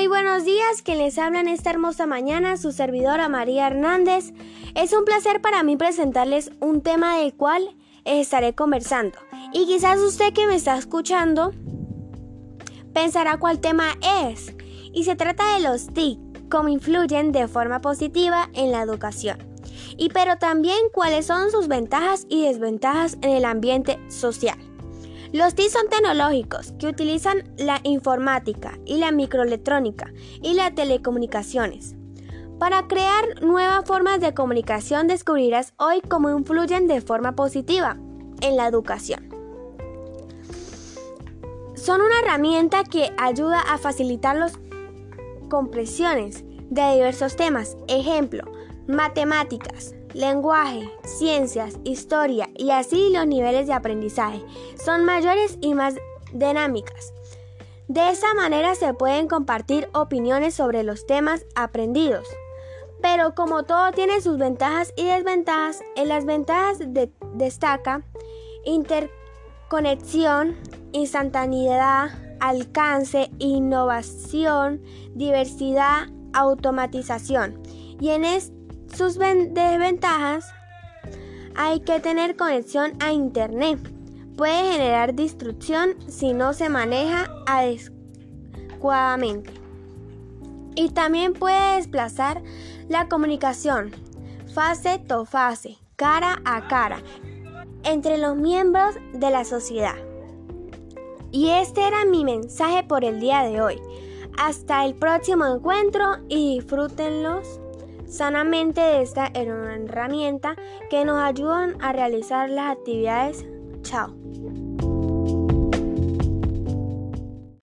Muy buenos días, que les habla en esta hermosa mañana su servidora María Hernández. Es un placer para mí presentarles un tema del cual estaré conversando. Y quizás usted que me está escuchando pensará cuál tema es. Y se trata de los TIC, cómo influyen de forma positiva en la educación. Y pero también cuáles son sus ventajas y desventajas en el ambiente social. Los TIC son tecnológicos que utilizan la informática y la microelectrónica y las telecomunicaciones. Para crear nuevas formas de comunicación descubrirás hoy cómo influyen de forma positiva en la educación. Son una herramienta que ayuda a facilitar las compresiones de diversos temas, ejemplo, matemáticas, lenguaje, ciencias, historia y así los niveles de aprendizaje son mayores y más dinámicas. De esa manera se pueden compartir opiniones sobre los temas aprendidos. Pero como todo tiene sus ventajas y desventajas, en las ventajas destaca interconexión, instantaneidad, alcance, innovación, diversidad, automatización. Y en este sus desventajas, hay que tener conexión a Internet. Puede generar destrucción si no se maneja adecuadamente. Y también puede desplazar la comunicación fase to fase, cara a cara, entre los miembros de la sociedad. Y este era mi mensaje por el día de hoy. Hasta el próximo encuentro y disfrútenlos sanamente de esta herramienta que nos ayudan a realizar las actividades. Chao.